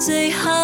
最好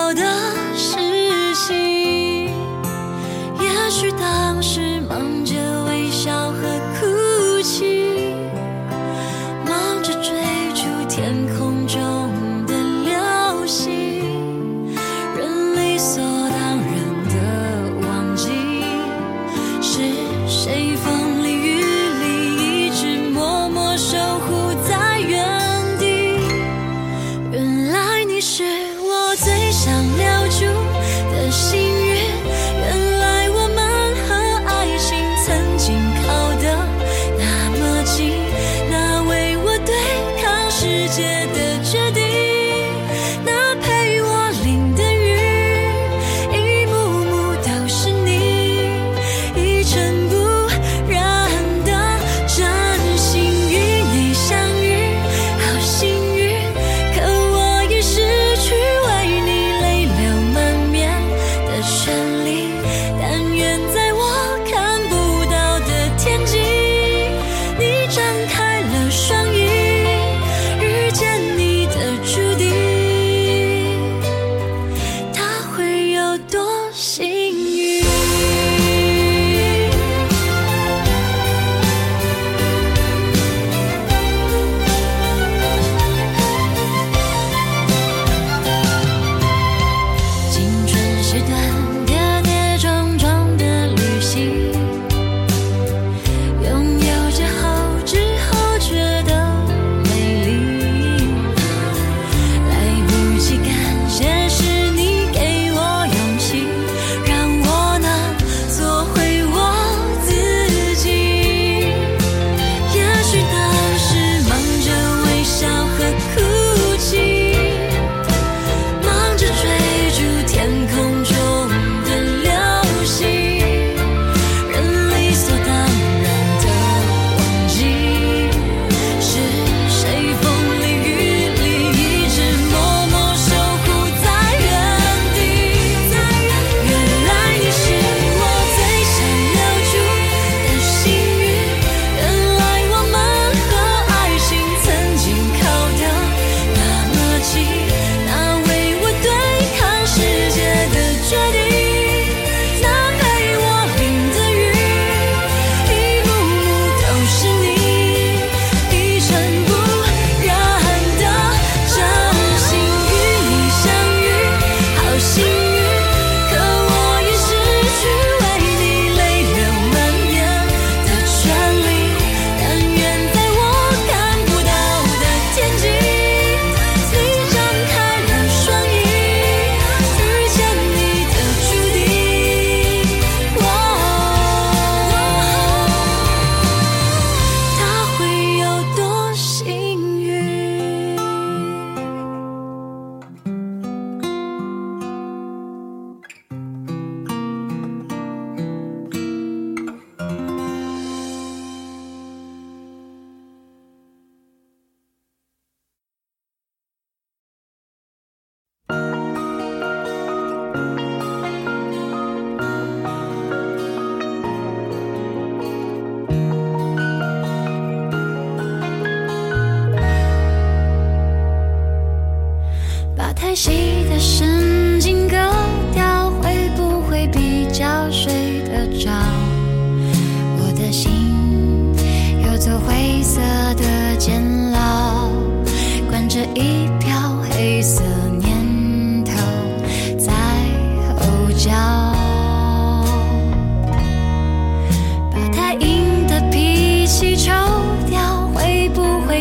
好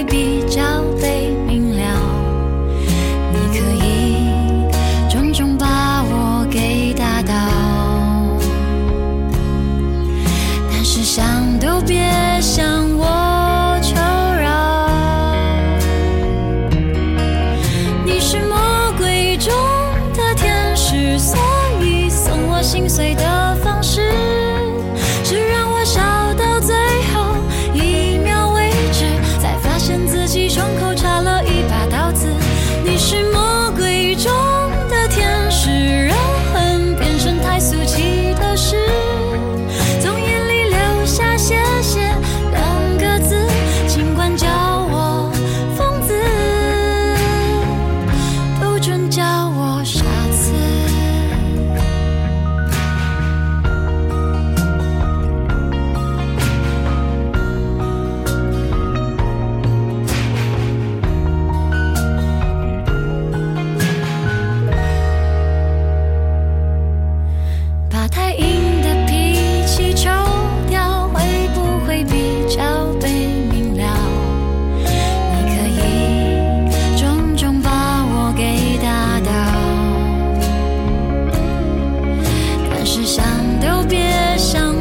baby 想都别想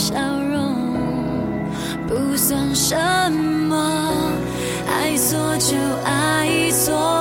笑容不算什么爱错就爱错。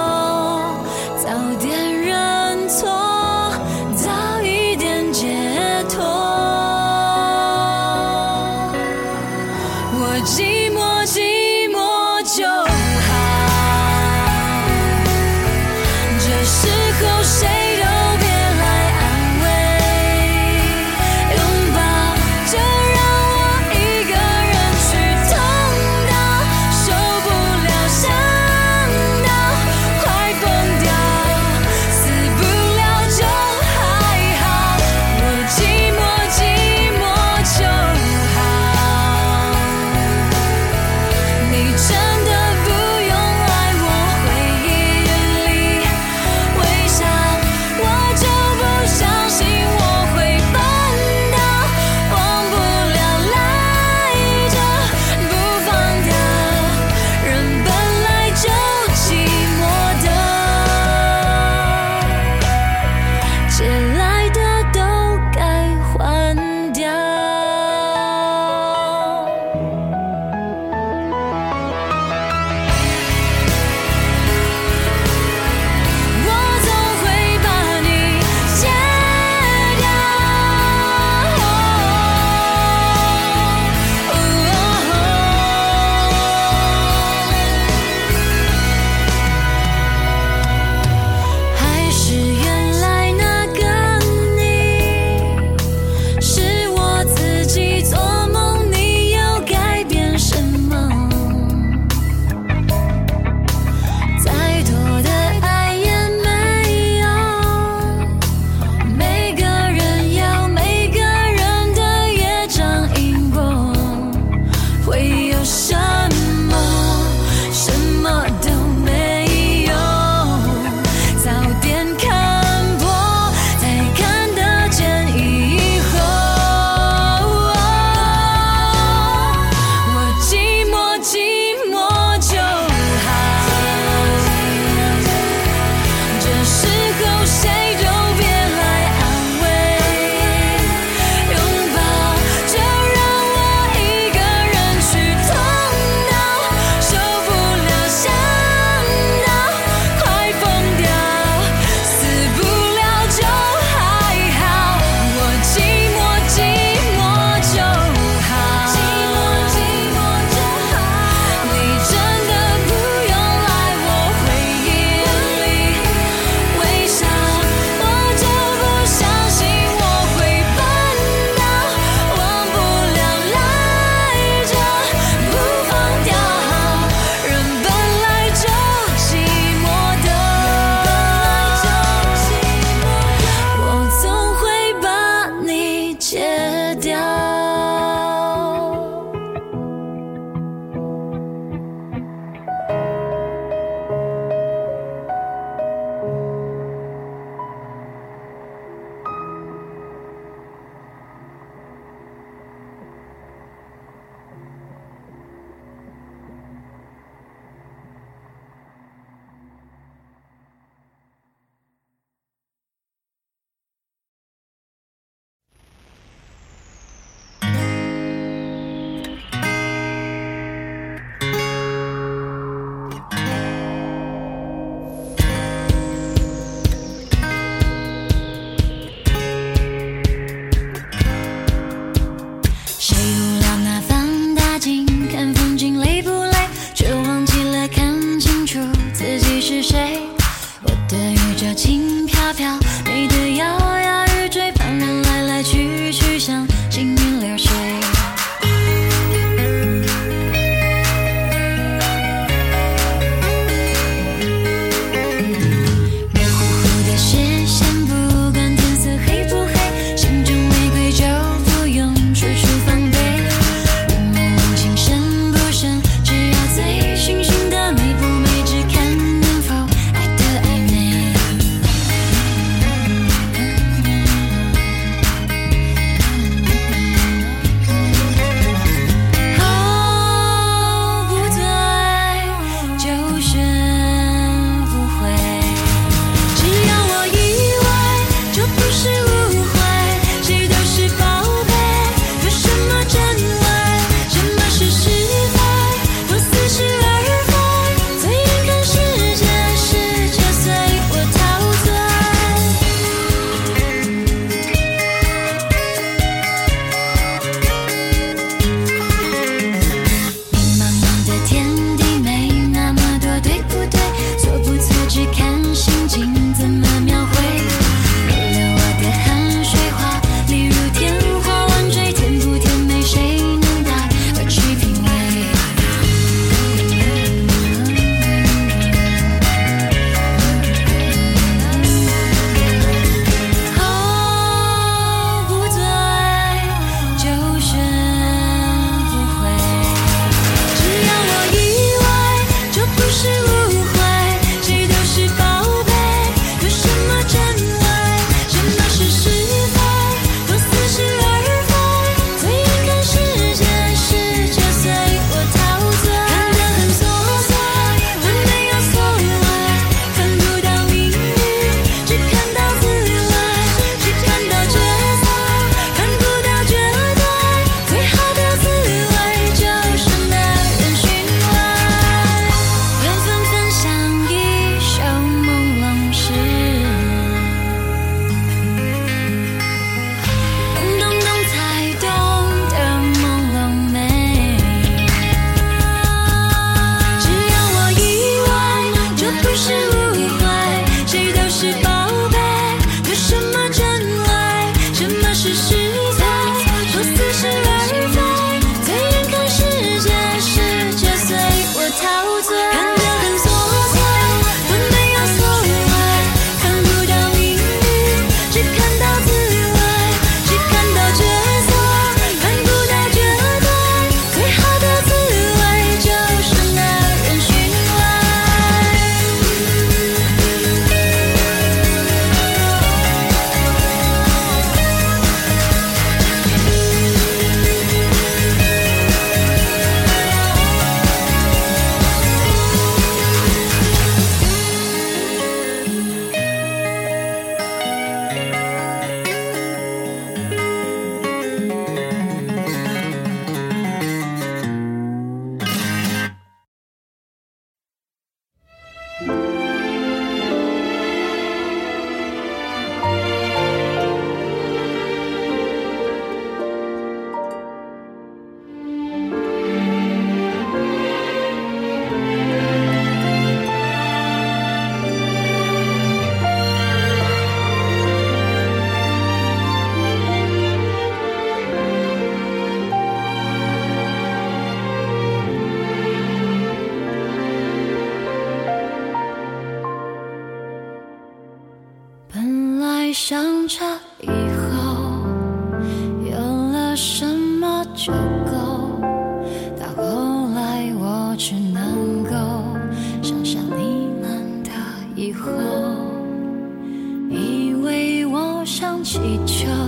一秋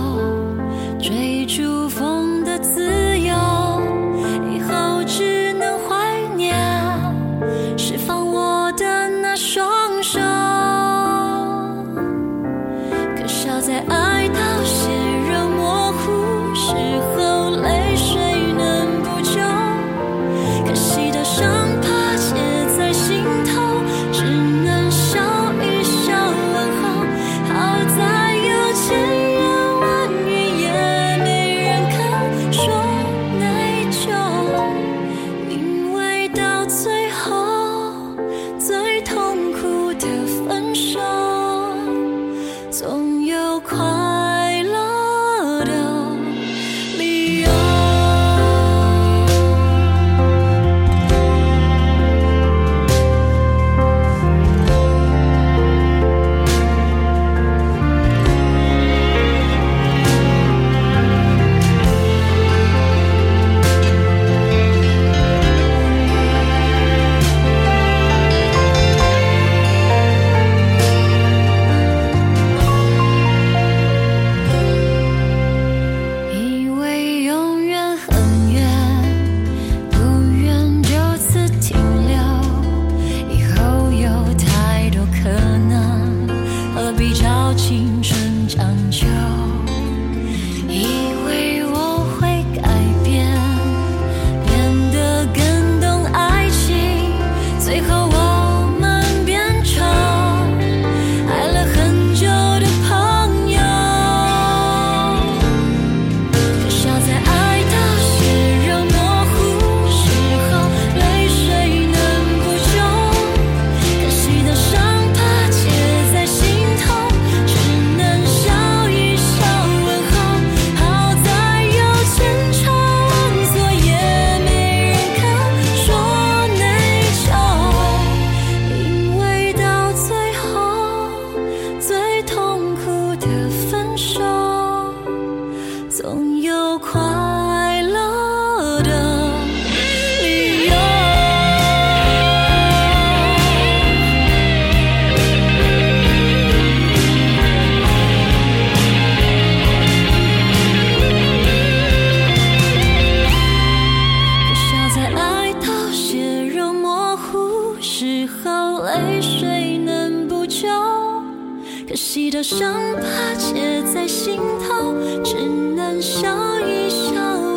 记得伤疤结在心头，只能笑一笑。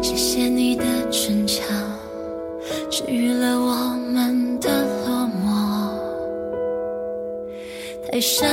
谢谢你的逞强治愈了我们的落寞。太傻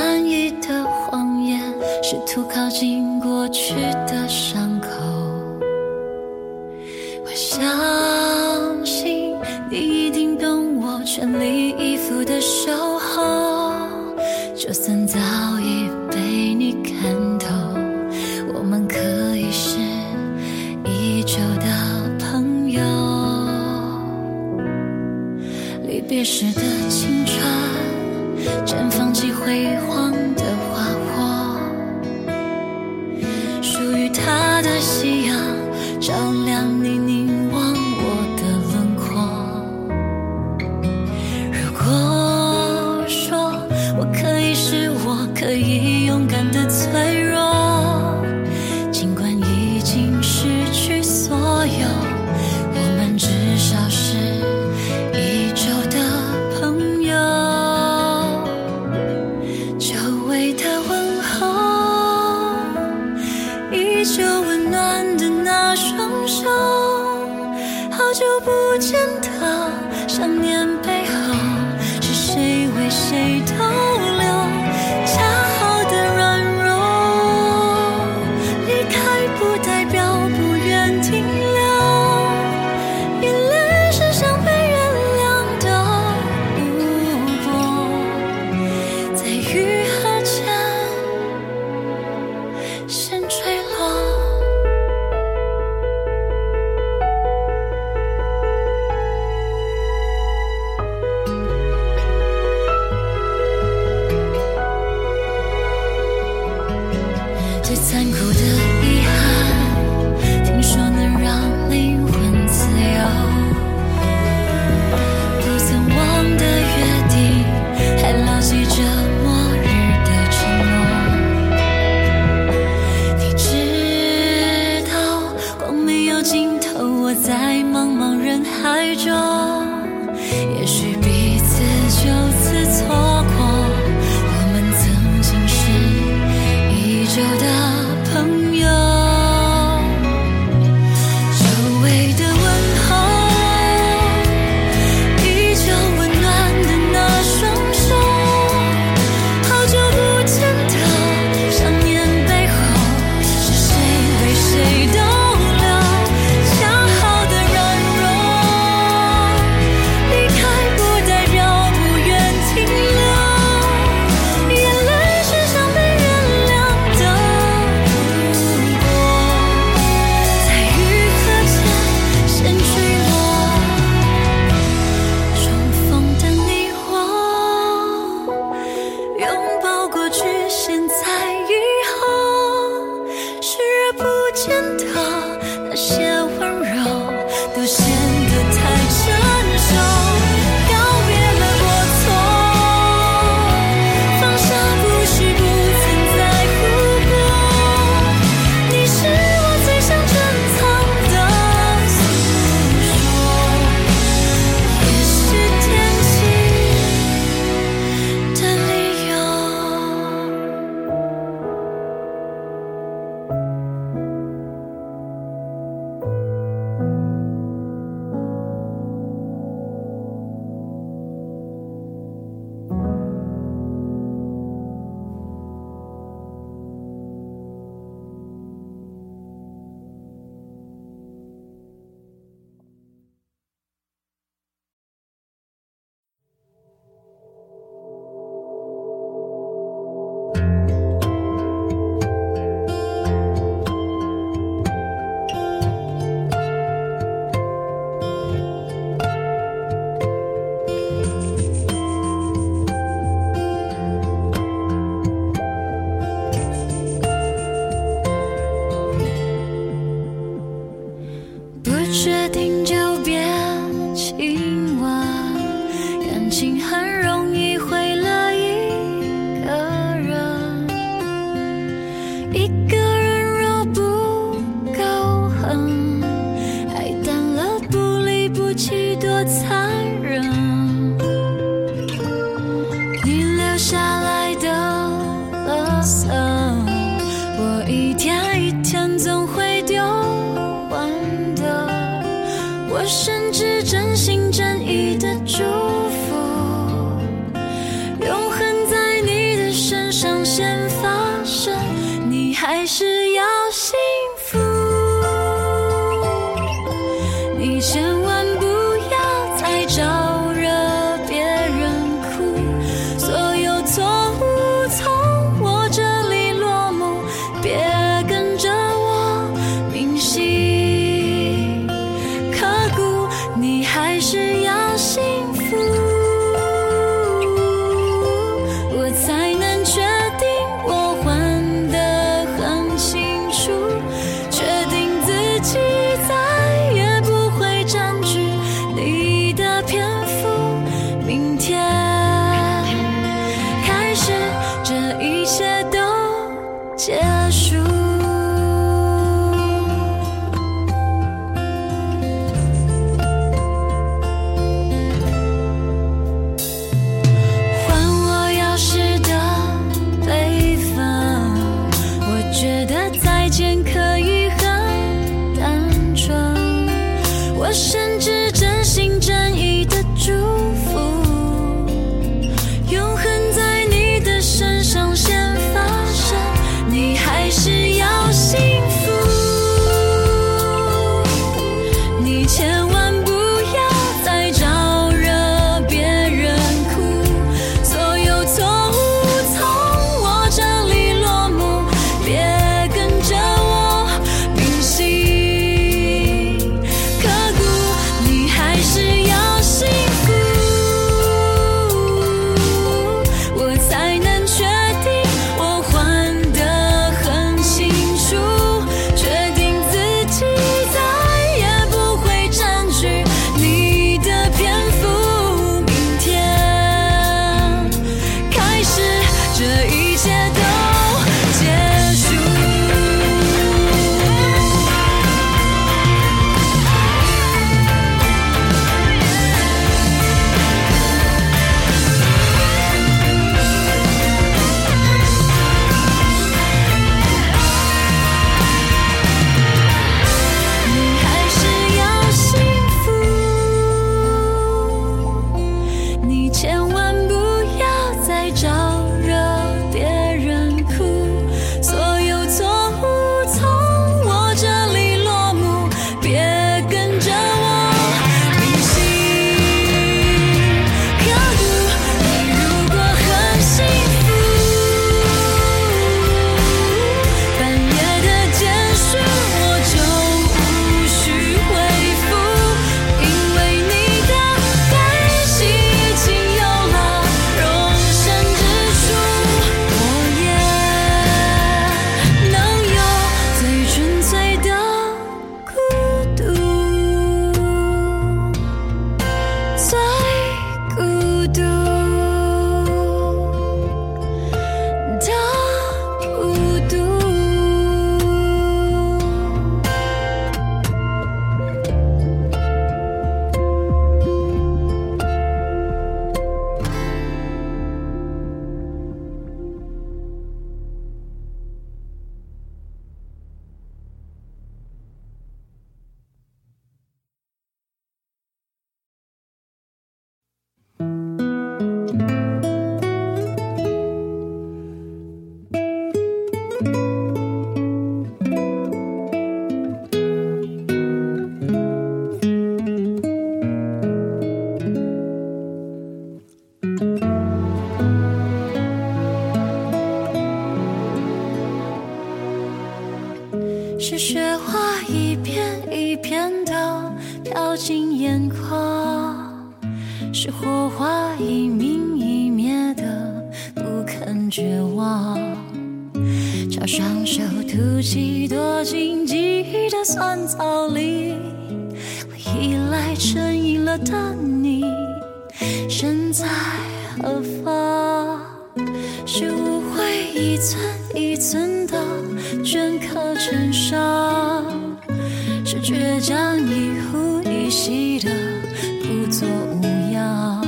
像一呼一吸的，故作无恙；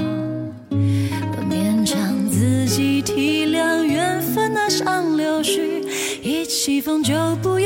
勉强自己体谅缘分，那像柳絮一起风就不。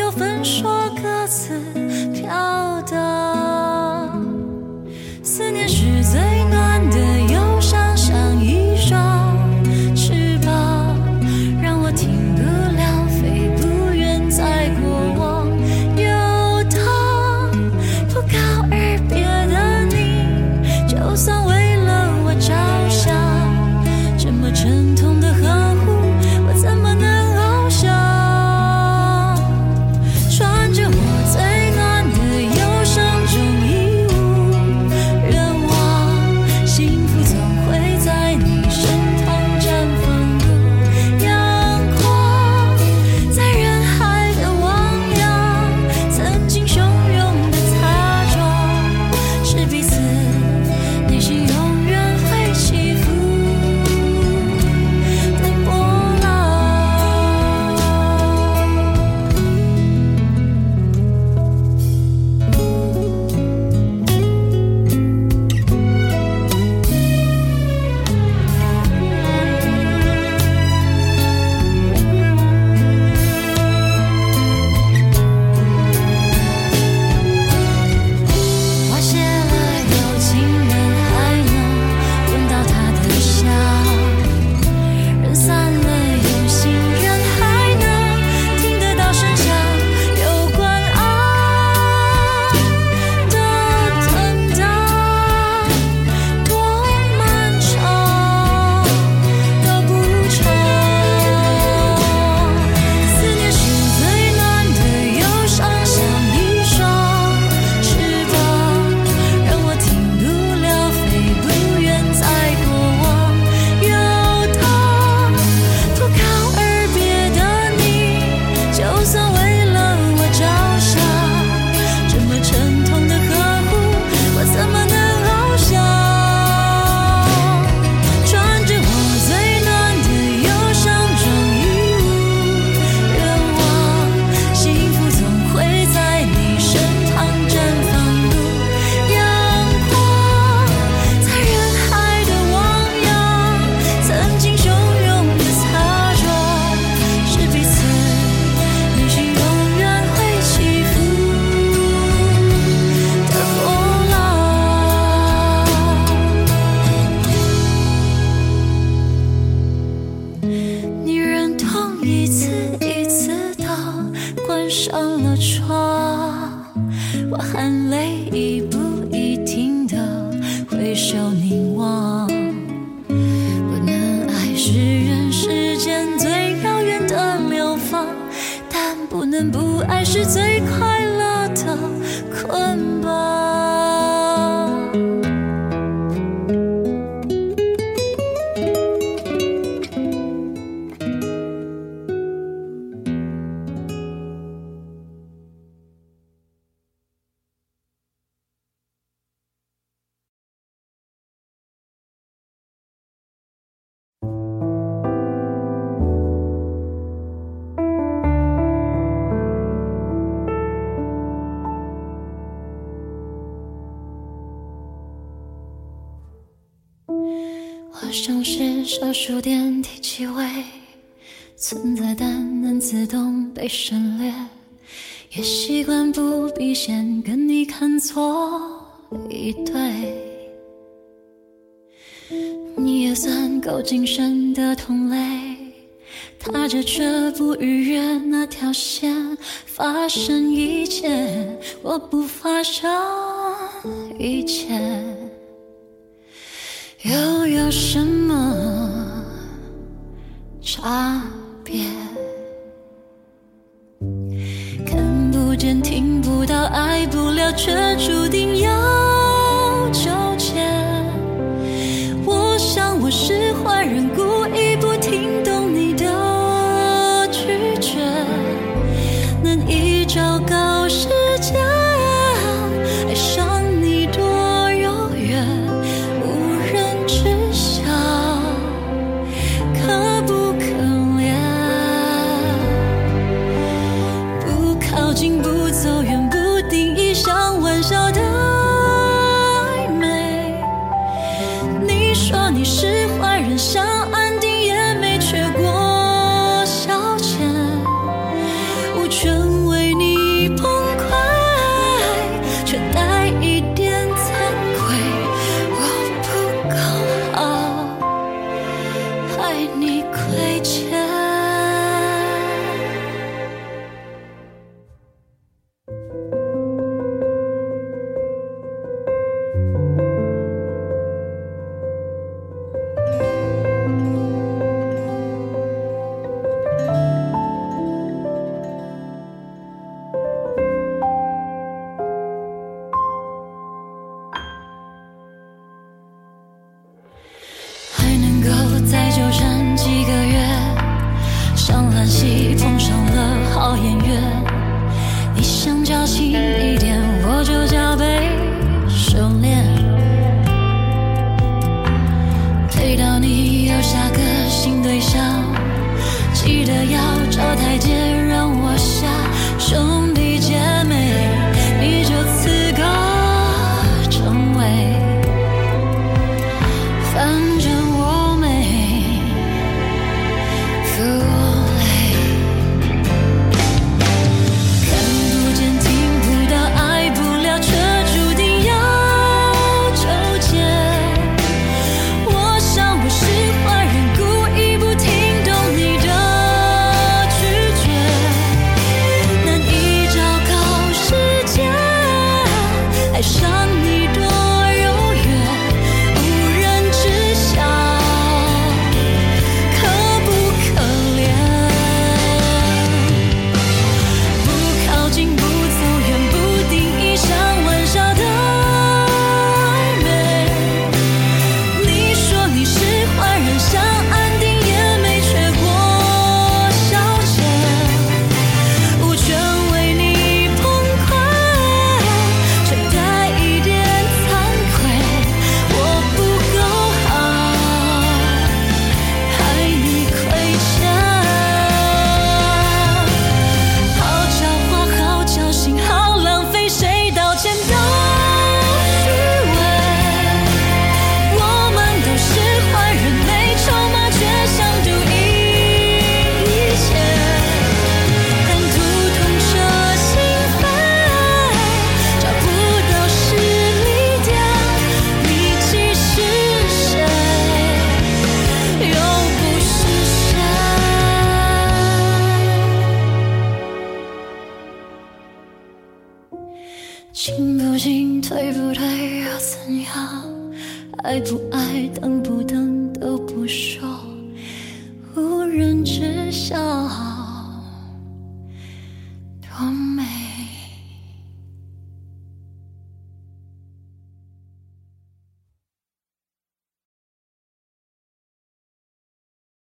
发生一切，我不发生一切，又有什么差别？看不见，听不到，爱不了，却注定要纠结。我想我是坏人。